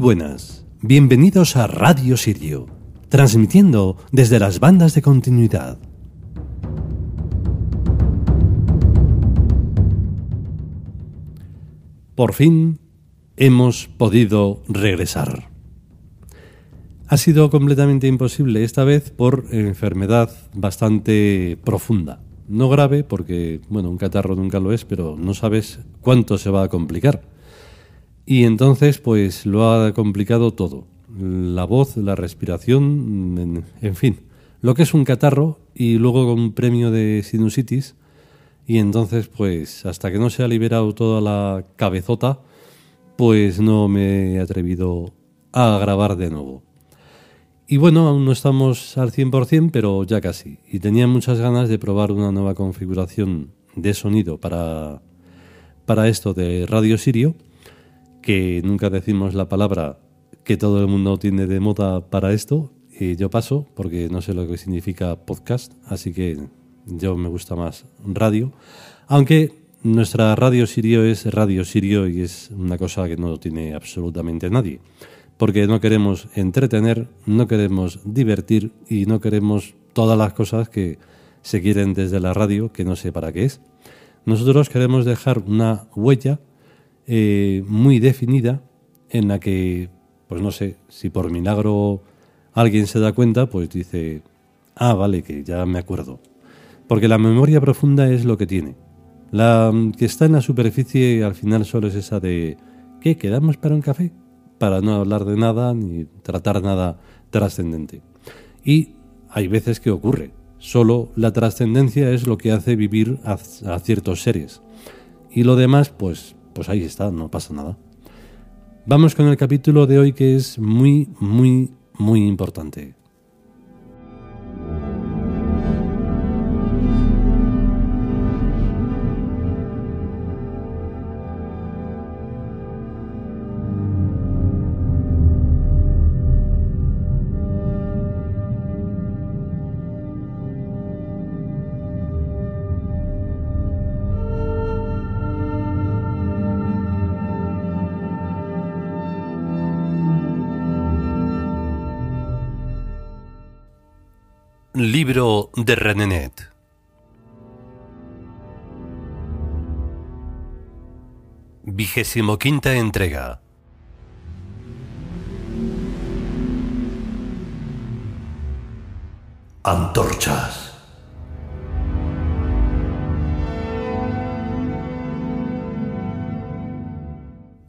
Buenas, bienvenidos a Radio Sirio, transmitiendo desde las bandas de continuidad. Por fin hemos podido regresar. Ha sido completamente imposible esta vez por enfermedad bastante profunda. No grave porque, bueno, un catarro nunca lo es, pero no sabes cuánto se va a complicar. Y entonces, pues lo ha complicado todo. La voz, la respiración, en, fin. Lo que es un catarro y luego con un premio de sinusitis. Y entonces, pues hasta que no se ha liberado toda la cabezota, pues no me he atrevido a grabar de nuevo. Y bueno, aún no estamos al 100%, pero ya casi. Y tenía muchas ganas de probar una nueva configuración de sonido para, para esto de Radio Sirio, que nunca decimos la palabra que todo el mundo tiene de moda para esto. Y yo paso, porque no sé lo que significa podcast, así que yo me gusta más radio. Aunque nuestra Radio Sirio es Radio Sirio y es una cosa que no tiene absolutamente nadie porque no queremos entretener, no queremos divertir y no queremos todas las cosas que se quieren desde la radio, que no sé para qué es. Nosotros queremos dejar una huella eh, muy definida en la que, pues no sé, si por milagro alguien se da cuenta, pues dice, ah, vale, que ya me acuerdo. Porque la memoria profunda es lo que tiene. La que está en la superficie al final solo es esa de, ¿qué? ¿Quedamos para un café? para no hablar de nada ni tratar nada trascendente. Y hay veces que ocurre. Solo la trascendencia es lo que hace vivir a, ciertos seres. Y lo demás, pues, pues ahí está, no pasa nada. Vamos con el capítulo de hoy que es muy, muy, muy importante. Libro de Renenet. Vigésimo entrega. Antorchas.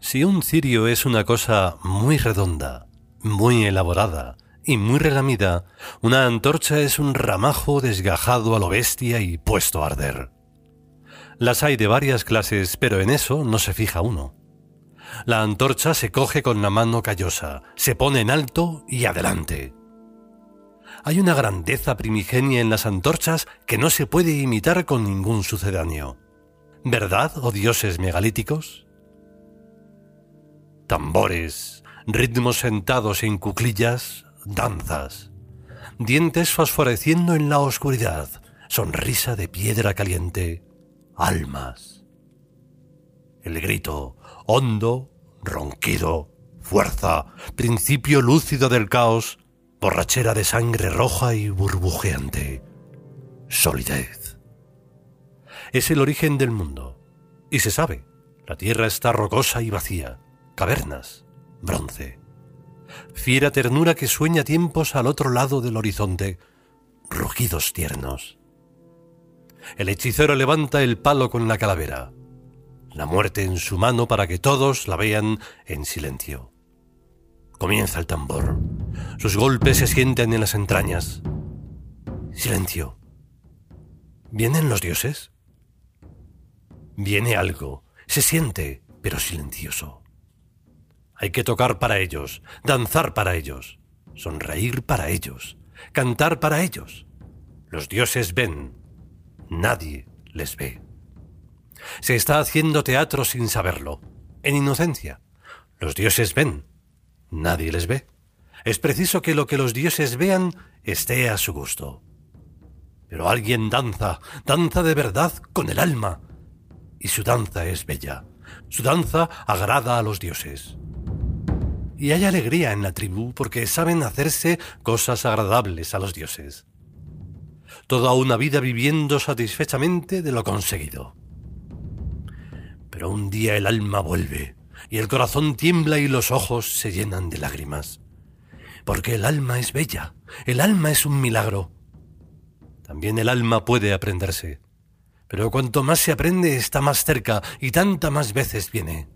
Si un cirio es una cosa muy redonda, muy elaborada, y muy relamida, una antorcha es un ramajo desgajado a lo bestia y puesto a arder. Las hay de varias clases, pero en eso no se fija uno. La antorcha se coge con la mano callosa, se pone en alto y adelante. Hay una grandeza primigenia en las antorchas que no se puede imitar con ningún sucedáneo. ¿Verdad, oh dioses megalíticos? Tambores, ritmos sentados en cuclillas, danzas, dientes fosforeciendo en la oscuridad, sonrisa de piedra caliente, almas. El grito, hondo, ronquido, fuerza, principio lúcido del caos, borrachera de sangre roja y burbujeante, solidez. Es el origen del mundo, y se sabe, la tierra está rocosa y vacía, cavernas, bronce fiera ternura que sueña tiempos al otro lado del horizonte, rugidos tiernos. El hechicero levanta el palo con la calavera, la muerte en su mano para que todos la vean en silencio. Comienza el tambor. Sus golpes se sienten en las entrañas. Silencio. ¿Vienen los dioses? Viene algo. Se siente, pero silencioso. Hay que tocar para ellos, danzar para ellos, sonreír para ellos, cantar para ellos. Los dioses ven, nadie les ve. Se está haciendo teatro sin saberlo, en inocencia. Los dioses ven, nadie les ve. Es preciso que lo que los dioses vean esté a su gusto. Pero alguien danza, danza de verdad con el alma. Y su danza es bella. Su danza agrada a los dioses. Y hay alegría en la tribu porque saben hacerse cosas agradables a los dioses. Toda una vida viviendo satisfechamente de lo conseguido. Pero un día el alma vuelve y el corazón tiembla y los ojos se llenan de lágrimas. Porque el alma es bella, el alma es un milagro. También el alma puede aprenderse. Pero cuanto más se aprende está más cerca y tanta más veces viene.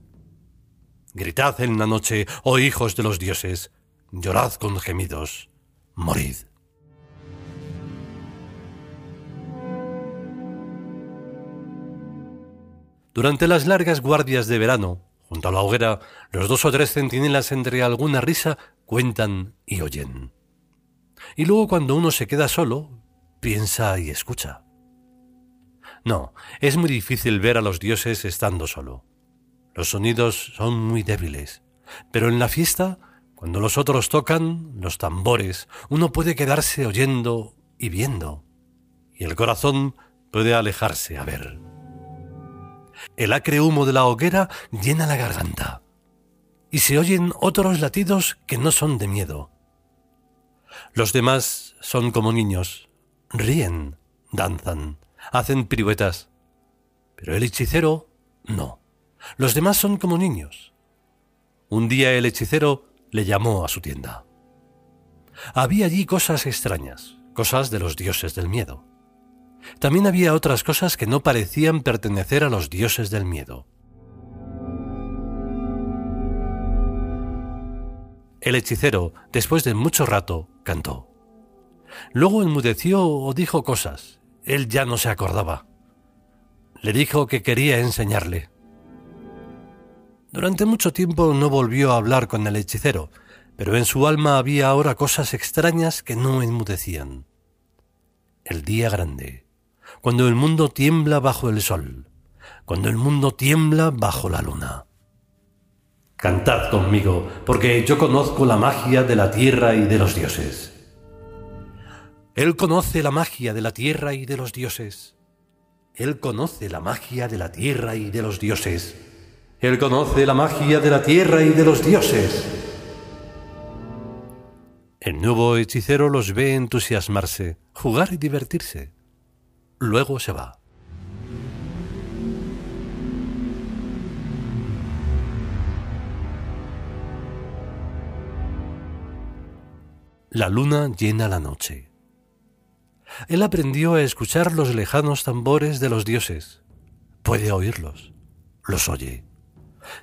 Gritad en la noche, oh hijos de los dioses, llorad con gemidos, morid. Durante las largas guardias de verano, junto a la hoguera, los dos o tres centinelas entre alguna risa cuentan y oyen. Y luego cuando uno se queda solo, piensa y escucha. No, es muy difícil ver a los dioses estando solo. Los sonidos son muy débiles, pero en la fiesta, cuando los otros tocan, los tambores, uno puede quedarse oyendo y viendo, y el corazón puede alejarse a ver. El acre humo de la hoguera llena la garganta, y se oyen otros latidos que no son de miedo. Los demás son como niños, ríen, danzan, hacen piruetas, pero el hechicero no. Los demás son como niños. Un día el hechicero le llamó a su tienda. Había allí cosas extrañas, cosas de los dioses del miedo. También había otras cosas que no parecían pertenecer a los dioses del miedo. El hechicero, después de mucho rato, cantó. Luego enmudeció o dijo cosas. Él ya no se acordaba. Le dijo que quería enseñarle. Durante mucho tiempo no volvió a hablar con el hechicero, pero en su alma había ahora cosas extrañas que no enmudecían. El día grande, cuando el mundo tiembla bajo el sol, cuando el mundo tiembla bajo la luna. Cantad conmigo, porque yo conozco la magia de la tierra y de los dioses. Él conoce la magia de la tierra y de los dioses. Él conoce la magia de la tierra y de los dioses. Él conoce la magia de la tierra y de los dioses. El nuevo hechicero los ve entusiasmarse, jugar y divertirse. Luego se va. La luna llena la noche. Él aprendió a escuchar los lejanos tambores de los dioses. Puede oírlos. Los oye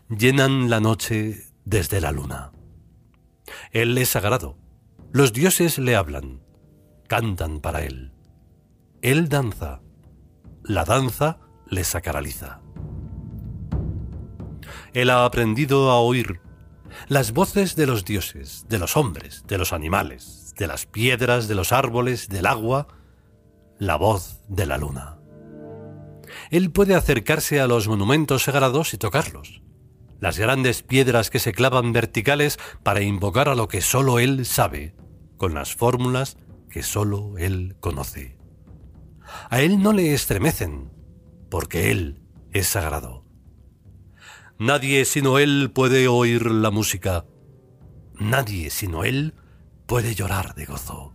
llenan la noche desde la luna. Él es sagrado. Los dioses le hablan, cantan para él. Él danza. La danza le sacraliza. Él ha aprendido a oír las voces de los dioses, de los hombres, de los animales, de las piedras, de los árboles, del agua, la voz de la luna. Él puede acercarse a los monumentos sagrados y tocarlos las grandes piedras que se clavan verticales para invocar a lo que sólo Él sabe, con las fórmulas que sólo Él conoce. A Él no le estremecen, porque Él es sagrado. Nadie sino Él puede oír la música. Nadie sino Él puede llorar de gozo.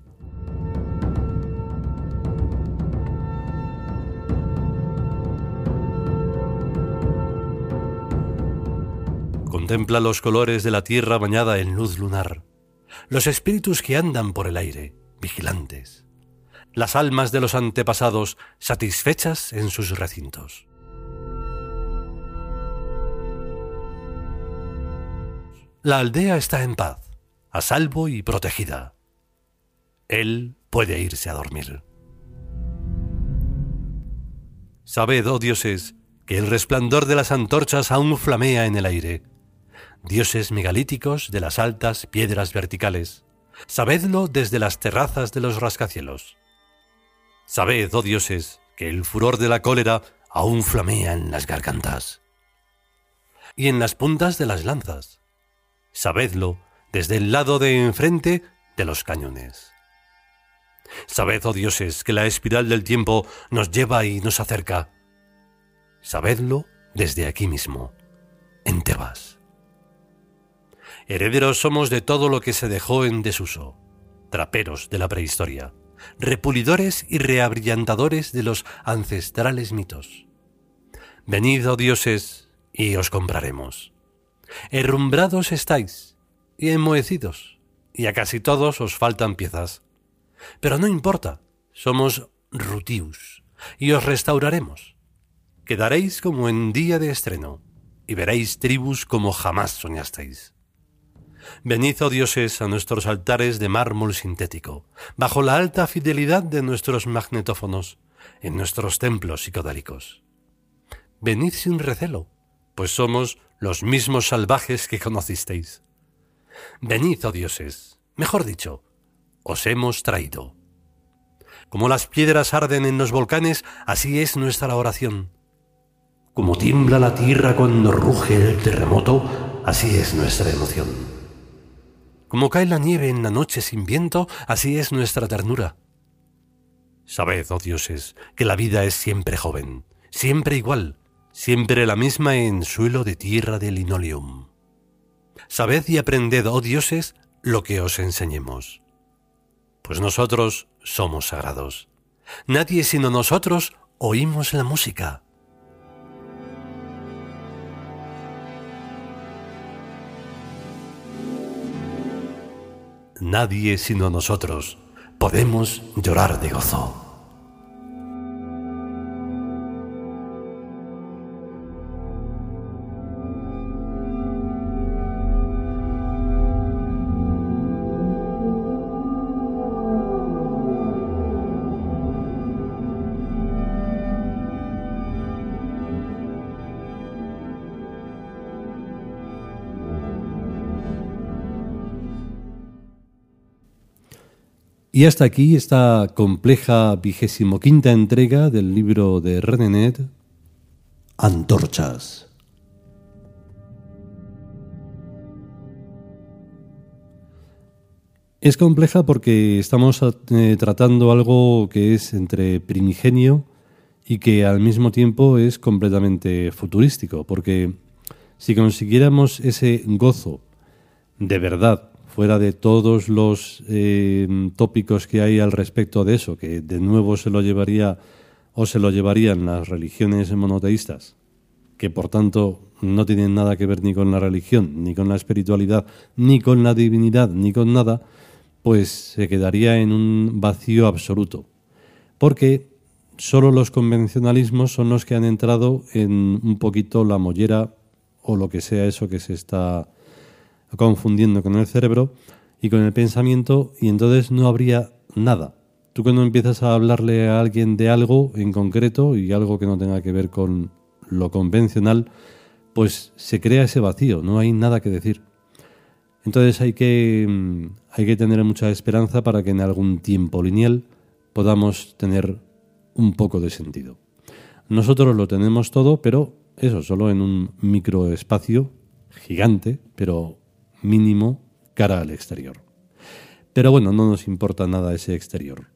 Contempla los colores de la tierra bañada en luz lunar, los espíritus que andan por el aire, vigilantes, las almas de los antepasados satisfechas en sus recintos. La aldea está en paz, a salvo y protegida. Él puede irse a dormir. Sabed, oh dioses, que el resplandor de las antorchas aún flamea en el aire, dioses megalíticos de las altas piedras verticales. Sabedlo desde las terrazas de los rascacielos. Sabed, oh dioses, que el furor de la cólera aún flamea en las gargantas y en las puntas de las lanzas. Sabedlo desde el lado de enfrente de los cañones. Sabed, oh dioses, que la espiral del tiempo nos lleva y nos acerca. Sabedlo desde aquí mismo, en Tebas. Herederos somos de todo lo que se dejó en desuso, traperos de la prehistoria, repulidores y reabrillantadores de los ancestrales mitos. Venid, oh dioses, y os compraremos. Herrumbrados estáis, y enmohecidos, y a casi todos os faltan piezas. Pero no importa, somos rutius, y os restauraremos. Quedaréis como en día de estreno, y veréis tribus como jamás soñasteis. Venid, oh dioses, a nuestros altares de mármol sintético, bajo la alta fidelidad de nuestros magnetófonos, en nuestros templos psicodélicos. Venid sin recelo, pues somos los mismos salvajes que conocisteis. Venid, oh dioses, mejor dicho, os hemos traído. Como las piedras arden en los volcanes, así es nuestra oración. Como tiembla la tierra cuando ruge el terremoto, así es nuestra emoción. Como cae la nieve en la noche sin viento, así es nuestra ternura. Sabed, oh dioses, que la vida es siempre joven, siempre igual, siempre la misma en suelo de tierra de linoleum. Sabed y aprended, oh dioses, lo que os enseñemos. Pues nosotros somos sagrados. Nadie sino nosotros oímos la música. Nadie sino nosotros podemos llorar de gozo. Y hasta aquí esta compleja vigésimo quinta entrega del libro de Renenet, Antorchas. Es compleja porque estamos eh, tratando algo que es entre primigenio y que al mismo tiempo es completamente futurístico, porque si consiguiéramos ese gozo de verdad fuera de todos los eh, tópicos que hay al respecto de eso, que de nuevo se lo llevaría o se lo llevarían las religiones monoteístas, que por tanto no tienen nada que ver ni con la religión, ni con la espiritualidad, ni con la divinidad, ni con nada, pues se quedaría en un vacío absoluto. Porque solo los convencionalismos son los que han entrado en un poquito la mollera o lo que sea eso que se está confundiendo con el cerebro y con el pensamiento y entonces no habría nada. Tú cuando empiezas a hablarle a alguien de algo en concreto y algo que no tenga que ver con lo convencional, pues se crea ese vacío, no hay nada que decir. Entonces hay que, mm, hay que tener mucha esperanza para que en algún tiempo lineal podamos tener un poco de sentido. Nosotros lo tenemos todo, pero eso, solo en un microespacio gigante, pero mínimo cara al exterior. Pero bueno, no nos importa nada ese exterior.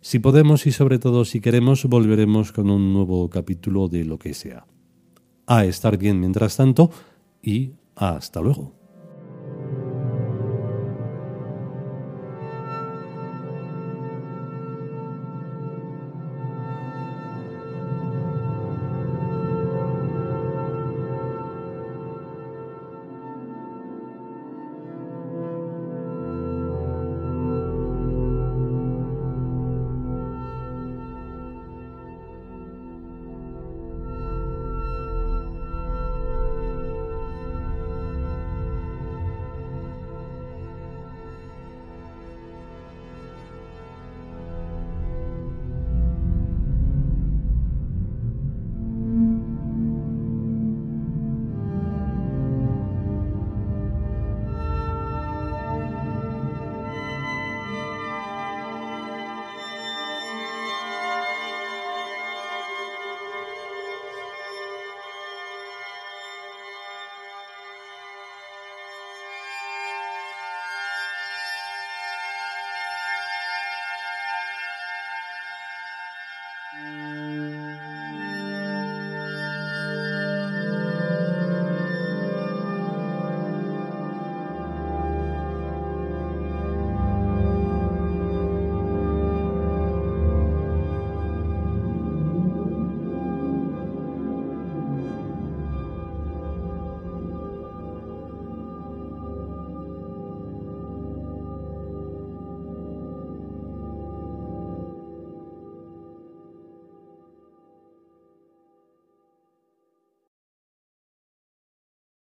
Si podemos y sobre todo si queremos, volveremos con un nuevo capítulo de lo que sea. A estar bien mientras tanto y hasta luego.